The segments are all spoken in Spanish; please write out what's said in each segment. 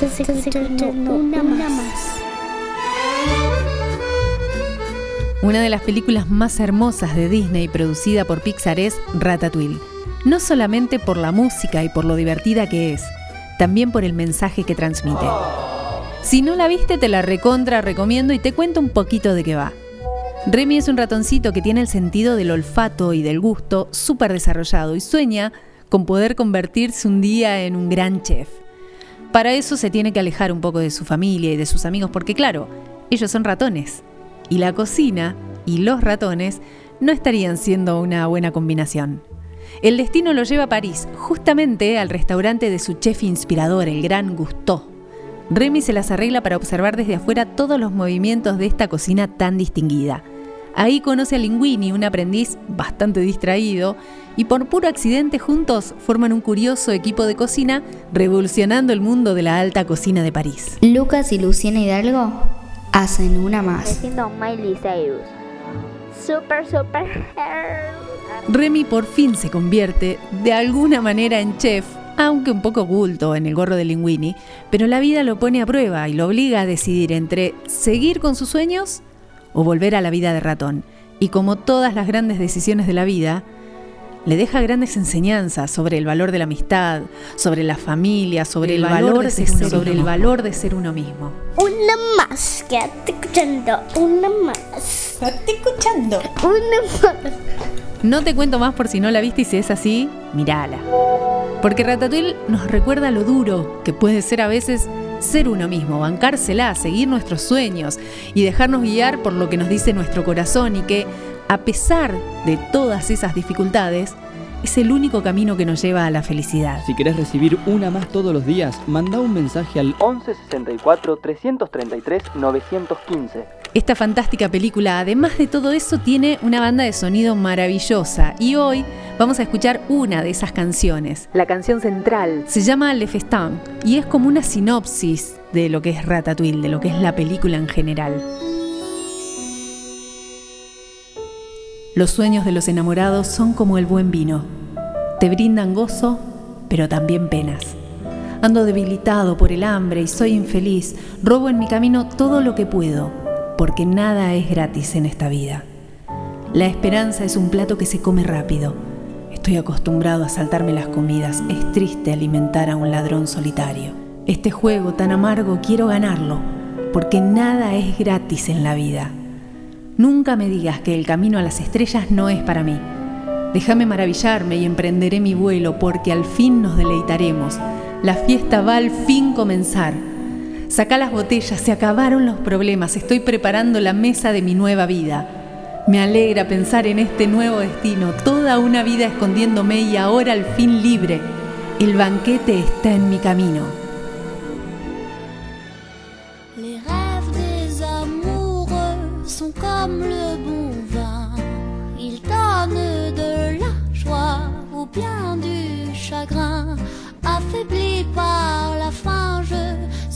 una más. Una de las películas más hermosas de Disney producida por Pixar es Ratatouille. No solamente por la música y por lo divertida que es, también por el mensaje que transmite. Si no la viste, te la recontra recomiendo y te cuento un poquito de qué va. Remy es un ratoncito que tiene el sentido del olfato y del gusto súper desarrollado y sueña con poder convertirse un día en un gran chef. Para eso se tiene que alejar un poco de su familia y de sus amigos porque claro, ellos son ratones y la cocina y los ratones no estarían siendo una buena combinación. El destino lo lleva a París, justamente al restaurante de su chef inspirador, el gran Gusteau. Remy se las arregla para observar desde afuera todos los movimientos de esta cocina tan distinguida. Ahí conoce a Linguini, un aprendiz bastante distraído, y por puro accidente juntos forman un curioso equipo de cocina revolucionando el mundo de la alta cocina de París. Lucas y Luciana Hidalgo hacen una más. Miley Cyrus. Super, super. Remy por fin se convierte de alguna manera en chef, aunque un poco oculto en el gorro de Linguini, pero la vida lo pone a prueba y lo obliga a decidir entre seguir con sus sueños o volver a la vida de ratón. Y como todas las grandes decisiones de la vida, le deja grandes enseñanzas sobre el valor de la amistad, sobre la familia, sobre el, valor, de, ser, sobre el valor de ser uno mismo. Una más, quédate escuchando, una más. Quédate escuchando. Una más. No te cuento más por si no la viste y si es así, mírala. Porque Ratatouille nos recuerda lo duro que puede ser a veces ser uno mismo, bancársela, seguir nuestros sueños y dejarnos guiar por lo que nos dice nuestro corazón y que a pesar de todas esas dificultades, es el único camino que nos lleva a la felicidad. Si querés recibir una más todos los días, manda un mensaje al 1164 333 915. Esta fantástica película, además de todo eso, tiene una banda de sonido maravillosa y hoy vamos a escuchar una de esas canciones. La canción central se llama Le Festin y es como una sinopsis de lo que es Ratatouille, de lo que es la película en general. Los sueños de los enamorados son como el buen vino. Te brindan gozo, pero también penas. Ando debilitado por el hambre y soy infeliz. Robo en mi camino todo lo que puedo, porque nada es gratis en esta vida. La esperanza es un plato que se come rápido. Estoy acostumbrado a saltarme las comidas. Es triste alimentar a un ladrón solitario. Este juego tan amargo quiero ganarlo, porque nada es gratis en la vida. Nunca me digas que el camino a las estrellas no es para mí. Déjame maravillarme y emprenderé mi vuelo porque al fin nos deleitaremos. La fiesta va al fin comenzar. Saca las botellas, se acabaron los problemas, estoy preparando la mesa de mi nueva vida. Me alegra pensar en este nuevo destino, toda una vida escondiéndome y ahora al fin libre. El banquete está en mi camino. comme le bon vin. Il donne de la joie bien du chagrin. Affaibli par la faim,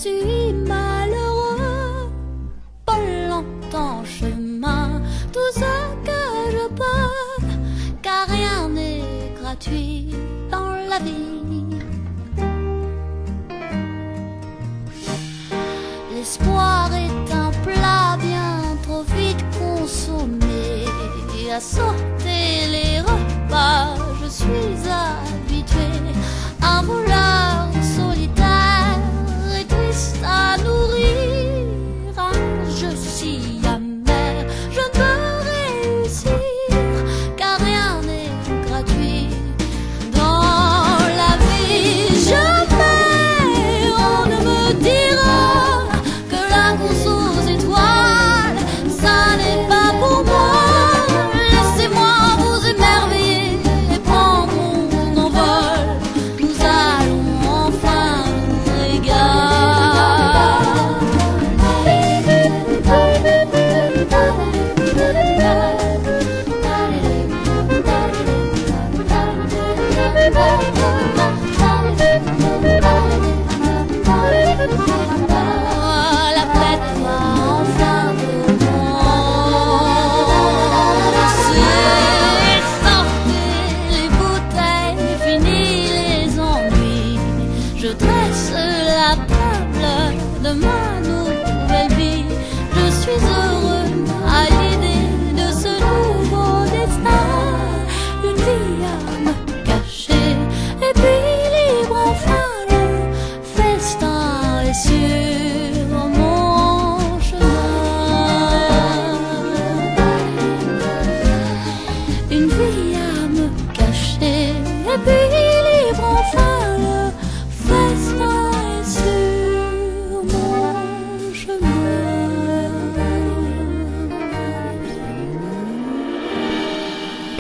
suis malheureux. Pas longtemps chemin, tout ce que je peux, car rien n'est gratuit dans la vie. L'espoir est un plat bien trop vite consommé à Bye.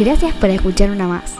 Gracias por escuchar una más.